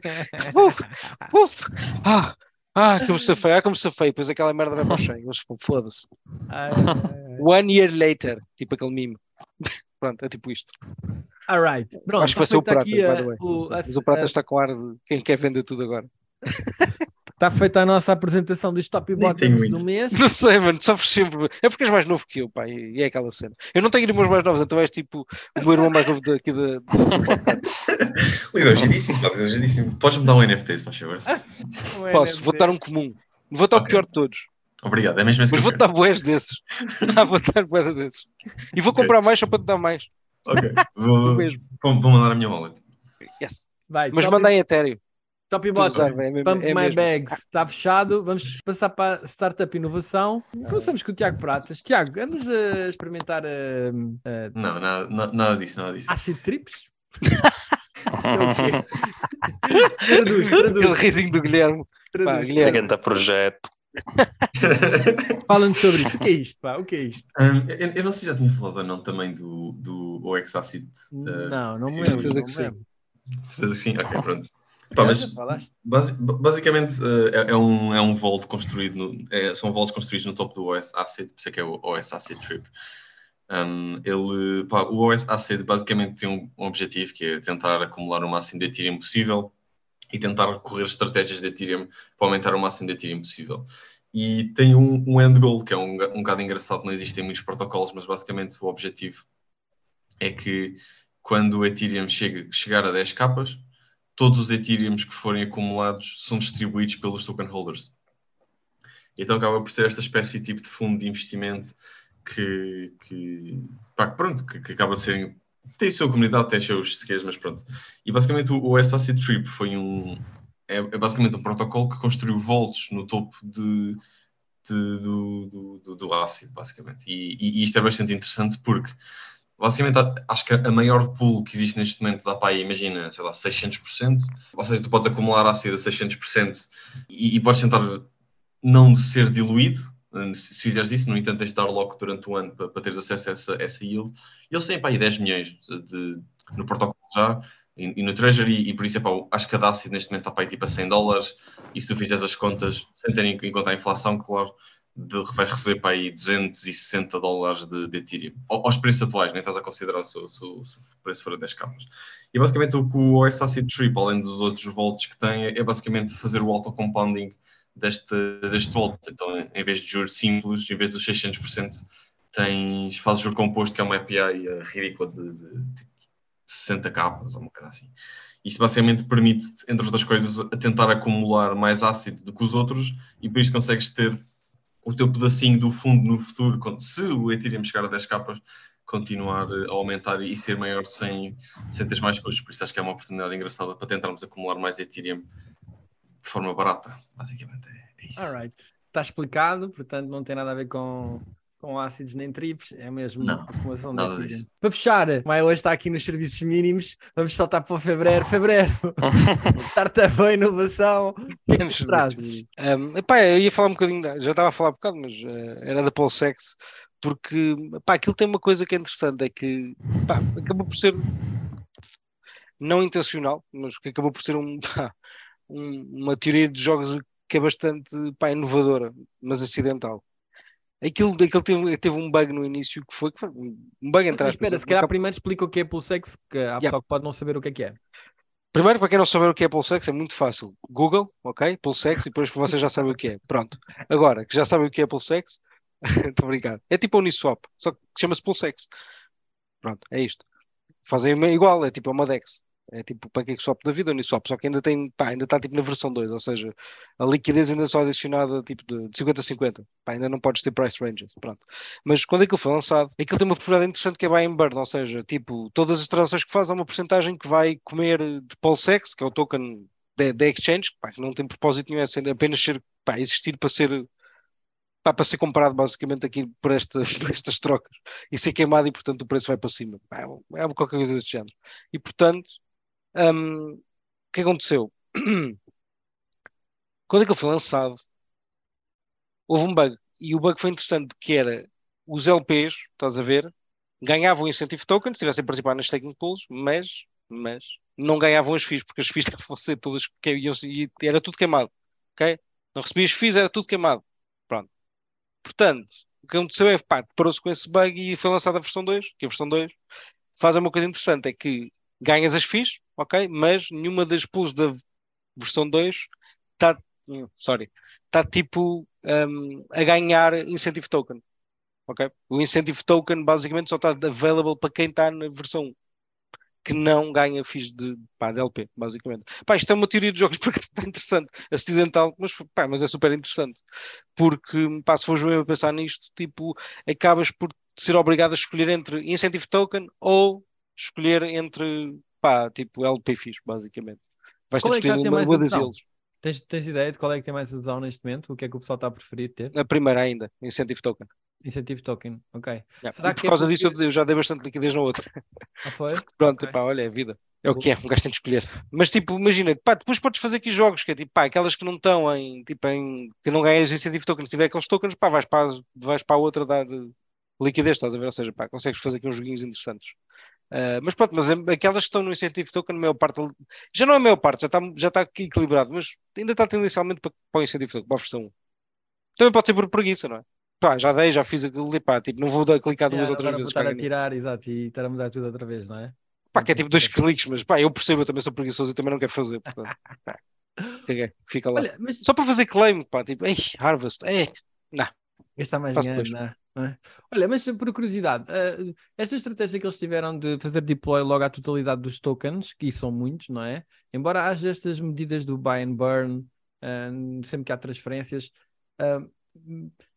Uf, uf. Ah, ah, como se safei, ah, como se safei, depois aquela merda vai para o eles, foda-se. One year later, tipo aquele mime. Pronto, é tipo isto. Alright, pronto. Acho que vai ser o está Prata, feita by aqui the a- way. o- a- Mas o Prata a- está com ar de quem quer vender tudo agora. Está feita a nossa apresentação dos top e bottoms do mês. Não sei, mano, sofres sempre. É porque és mais novo que eu, pá, e é aquela cena. Eu não tenho irmãos mais novos, então és tipo o meu irmão mais novo daqui da. Giríssimo, Lidou, giríssimo. Podes-me dar um NFT, se faz favor. Podes, vou dar um comum. Vou dar o pior de todos. Obrigado, é mesmo esse Mas que vou eu te quero. dar boés desses. Ah, vou dar boés desses. E vou comprar mais só para te dar mais. Ok, vou, mesmo. vou, vou mandar a minha wallet. Yes. Vai, Mas em Ethereum. top e bottom. é Pump é My mesmo. Bags está fechado. Vamos passar para Startup Inovação. Começamos com o Tiago Pratas. Tiago, andas a experimentar uh, uh, Não, nada, na- nada disso, nada disso. acid trips? Isto é o quê? traduz, Aquele traduz, risinho do Guilherme. traduz. Guilherme. Ganda projeto. Fala-nos sobre isto. O que é isto, pá? O que é isto? Um, eu, eu não sei se já tinha falado ou não também do, do OX Acid. Uh, Não, não me lembro. certeza que sim. Certeza que sim, ok, pronto. Pá, mas basi basicamente é, é, um, é um vault construído, no, é, são vaults construídos no topo do OS Acid, por isso é que é o OS Acid Trip. Um, ele, pá, o OS Acid basicamente tem um, um, objetivo que é tentar acumular o máximo de Ethereum possível e tentar recorrer estratégias de Ethereum para aumentar o máximo de Ethereum possível. E tem um, um end goal que é um, um bocado engraçado, não existem muitos protocolos, mas basicamente o objetivo é que quando o Ethereum chega, chegar a 10 capas, todos os Ethereums que forem acumulados são distribuídos pelos token holders. Então acaba por ser esta espécie de tipo de fundo de investimento que, que, pá, pronto, que, que, acaba de ser. Tem a sua comunidade, tem os seus seguidores, mas pronto. E basicamente o, o SAC Trip foi um. É, é, basicamente um protocolo que construiu volts no topo de, de do, do, do, ácido, basicamente. E, e, e, isto é bastante interessante porque, basicamente, acho que a maior pool que existe neste momento dá para aí, imagina, sei lá, 600%. Ou seja, tu podes acumular ácido a 600% e, e podes tentar não ser diluído, se fizeres isso, no entanto, tens de dar lock durante o ano para, para teres acesso a essa, essa yield. E eles têm para aí 10 milhões de, no protocolo já e, e no Treasury, e por isso é, pá, acho que a DACI neste momento está para aí tipo a 100 dólares. E se tu fizeres as contas, sem ter em conta a inflação, claro, de, vais receber para aí 260 dólares de, de Ethereum. Aos preços atuais, nem estás a considerar se, se, se o preço for a 10 capas. E basicamente o que o OSAC Trip, além dos outros volts que tem, é basicamente fazer o auto-compounding deste, deste volt. Então, em vez de juros simples, em vez dos 600%, tens, fazes juro composto, que é uma API ridícula de, de, de 60 capas ou uma coisa assim. Isto basicamente permite, entre outras coisas, a tentar acumular mais ácido do que os outros e por isso consegues ter o teu pedacinho do fundo no futuro, se o Ethereum chegar a 10 capas, continuar a aumentar e ser maior sem, sem ter mais custos. Por isso acho que é uma oportunidade engraçada para tentarmos acumular mais Ethereum de forma barata, basicamente. É, isso. Alright. Está explicado, portanto não tem nada a ver com, com ácidos nem trips, é mesmo não, acumulação de disso. Para fechar, o Maia hoje está aqui nos serviços mínimos, vamos saltar para o fevereiro. Fevereiro, startup inovação, o que é que trazes? Um, epá, eu ia falar um bocadinho, já estava a falar um bocado, mas uh, era da Polsex, porque epá, aquilo tem uma coisa que é interessante, é que epá, acabou por ser não intencional, mas que acabou por ser um, pá, um, uma teoria de jogos que é bastante pá, inovadora, mas acidental. Aquilo, aquilo teve, teve um bug no início que foi, que foi um bug entre espera, se calhar primeiro explica o que é Pulsex, que há yeah. pessoal que pode não saber o que é que é. Primeiro, para quem não saber o que é Pulsex, é muito fácil. Google, ok? Pulsex, e depois vocês já sabem o que é. Pronto. Agora, que já sabem o que é Pulsex, estou a brincar. É tipo a Uniswap, só que chama-se Pulsex. Pronto, é isto. Fazem igual, é tipo uma DEX. É tipo o PancakeSwap da vida, Uniswap, só que ainda tem, pá, ainda está tipo na versão 2, ou seja, a liquidez ainda é só adicionada tipo de, 50 a 50, pá, ainda não podes ter price ranges, pronto. Mas quando aquilo foi lançado, aquilo tem uma propriedade interessante que é buy and burn, ou seja, tipo, todas as transações que faz há uma porcentagem que vai comer de PulseX, que é o token da exchange, pá, que não tem propósito nenhum, é apenas ser, pá, existir para ser para ser comprado basicamente aqui por, esta, por estas trocas e ser queimado e portanto o preço vai para cima. É, é qualquer coisa deste género. E portanto, um, o que aconteceu? Quando aquilo foi lançado, houve um bug. E o bug foi interessante, que era os LPs, estás a ver, ganhavam incentivo token se a participar nas staking pools, mas, mas não ganhavam as FIIs, porque as FIIs estavam a ser todas e era tudo queimado. ok? Não recebias FIIs, era tudo queimado. Pronto. Portanto, o que aconteceu é, pá, parou-se com esse bug e foi lançada a versão 2, que a versão 2 faz uma coisa interessante, é que ganhas as FIIs, ok? Mas nenhuma das pools da versão 2 está, sorry, está tipo um, a ganhar incentive token, ok? O incentive token basicamente só está available para quem está na versão 1 que não ganha FIIs de, pá, de LP, basicamente. Pá, isto é uma teoria de jogos porque está interessante, acidental, mas, pá, mas é super interessante. Porque, pá, se fores mesmo a pensar nisto, tipo, acabas por ser obrigado a escolher entre incentive token ou escolher entre, pá, tipo LP fixe, basicamente. Vais ter que é escolher uma, uma das eles. Tens, tens ideia de qual é que tem mais adesão neste momento? O que é que o pessoal está a preferir ter? A primeira ainda, Incentive Token. Incentive Token, ok. Yeah. Será que por é causa porque... disso eu já dei bastante liquidez na outra. Ah, foi? Pronto, okay. pá, olha, é vida. É o que é, um gajo tem de escolher. Mas tipo, imagina, pá, depois podes fazer aqui jogos que é tipo, pá, aquelas que não estão em, tipo, em, que não ganhas Incentive Token, se tiver aqueles tokens, pá, vais para, vais para a outra dar liquidez, estás a ver? Ou seja, pá, consegues fazer aqui uns joguinhos interessantes. Uh, mas pronto, mas aquelas que estão no incentivo token, a maior parte, já não é a maior parte, já está, já está aqui equilibrado, mas ainda está tendencialmente para, para o incentivo token, para a versão 1. Também pode ser por preguiça, não é? Pá, já dei, já fiz aquilo e pá, tipo, não vou dar, clicar duas agora vou vezes. estar a tirar, exato, e estar a mudar tudo outra vez, não é? Pá, que é tipo dois cliques, mas pá, eu percebo, eu também sou preguiçoso e também não quero fazer. Portanto, pá, fica lá. Olha, mas Só para fazer claim, pá, tipo, ei, Harvest, é, gastar mais faço dinheiro, não é? Não é? Olha, mas por curiosidade, eh, esta estratégia que eles tiveram de fazer deploy logo à totalidade dos tokens, que são muitos, não é? Embora haja estas medidas do buy and burn, eh, sempre que há transferências, eh,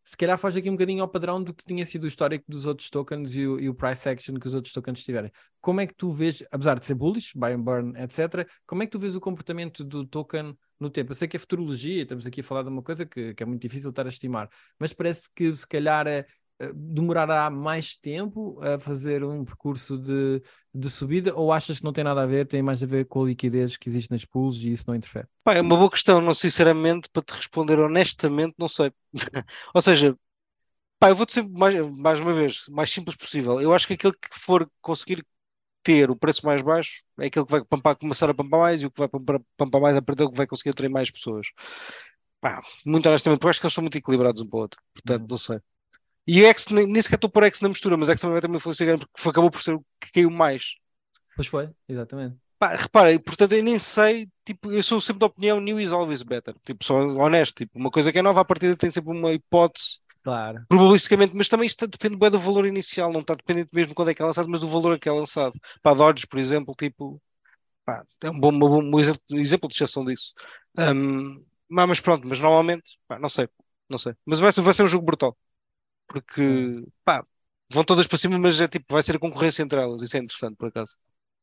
se calhar foge aqui um bocadinho ao padrão do que tinha sido o histórico dos outros tokens e o, e o price action que os outros tokens tiverem. Como é que tu vês, apesar de ser bullish, buy and burn, etc., como é que tu vês o comportamento do token no tempo? Eu sei que é futurologia, estamos aqui a falar de uma coisa que, que é muito difícil estar a estimar, mas parece que se calhar eh, demorará mais tempo a fazer um percurso de, de subida ou achas que não tem nada a ver, tem mais a ver com a liquidez que existe nas pools e isso não interfere? Pá, é uma boa questão, não sinceramente, para te responder honestamente, não sei. Ou seja, pá, eu vou-te ser mais, mais uma vez, mais simples possível. Eu acho que aquele que for conseguir ter o preço mais baixo é aquele que vai pampar, começar a pampar mais e o que vai pampar, pampar mais a perder é o que vai conseguir atrair mais pessoas. Pá, muito honestamente, eu acho que eles são muito equilibrados um para o outro, portanto, Uhum. não sei. E o X, nem, nem sequer estou por X na mistura, mas X também vai ter uma influência grande porque acabou por ser o que caiu mais. Pois foi, exatamente. Pá, repara, portanto, eu nem sei, tipo, eu sou sempre da opinião new is always better. Tipo, sou honesto, tipo, uma coisa que é nova à partida tem sempre uma hipótese, Claro. probabilisticamente, mas também isto depende bem do valor inicial, não está dependente mesmo de quando é que é lançado, mas do valor a que é lançado. Para Dodge, por exemplo, tipo, pá, é um bom, uma bom- um exemplo, exemplo de exceção disso. Mas, mas pronto, mas normalmente, pá, não sei, não sei. Mas vai ser, vai ser um jogo brutal, porque, pá, vão todas para cima, mas é tipo, vai ser a concorrência entre elas, isso é interessante, por acaso.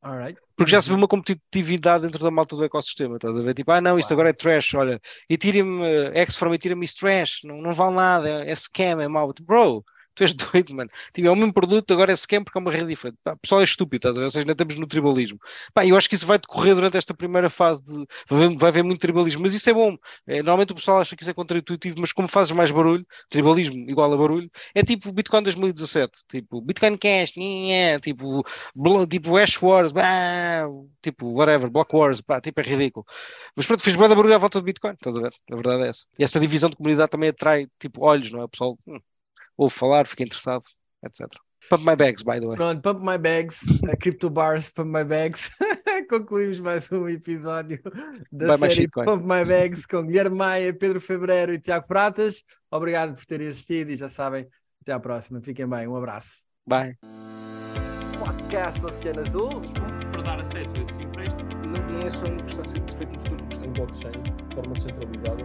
Alright. Porque já se vê uma competitividade dentro da malta do ecossistema, estás a ver? Tipo, ah não, isto agora é trash, olha, Ethereum, eh, X from Ethereum is trash, não, não vale nada, é, é scam, é mau. Tipo, Bro, tu és doido, mano. Tipo, é o mesmo produto, agora é scam porque é uma rede diferente. Pá, o pessoal é estúpido, estás a ver? Ou seja, ainda estamos no tribalismo. Pá, eu acho que isso vai decorrer durante esta primeira fase de. Vai haver, vai haver muito tribalismo, mas isso é bom. É, normalmente o pessoal acha que isso é contraintuitivo, mas como fazes mais barulho, tribalismo igual a barulho, é tipo Bitcoin 2017, tipo Bitcoin Cash, nhé, tipo, tipo Ash Wars, bah, tipo, whatever, Block Wars, pá, tipo, é ridículo. Mas pronto, fiz boa barulho à volta do Bitcoin, estás a ver? A verdade é essa. E essa divisão de comunidade também atrai, tipo, olhos, não é? O pessoal hum, ouve falar, fica interessado, etc. Pump my bags, by the way. Pronto, Pump My Bags, a Crypto Bars, Pump My Bags. Concluímos mais um episódio da Vai série. Pump My Bags com Guilherme Maia, Pedro Fevereiro e Tiago Pratas. Obrigado por terem assistido e já sabem, até à próxima. Fiquem bem, um abraço. Bye. Podcast Oceano Azul. para dar acesso a esse empréstimo Não, não é só uma questão de ser feito no futuro, em blockchain, de forma descentralizada,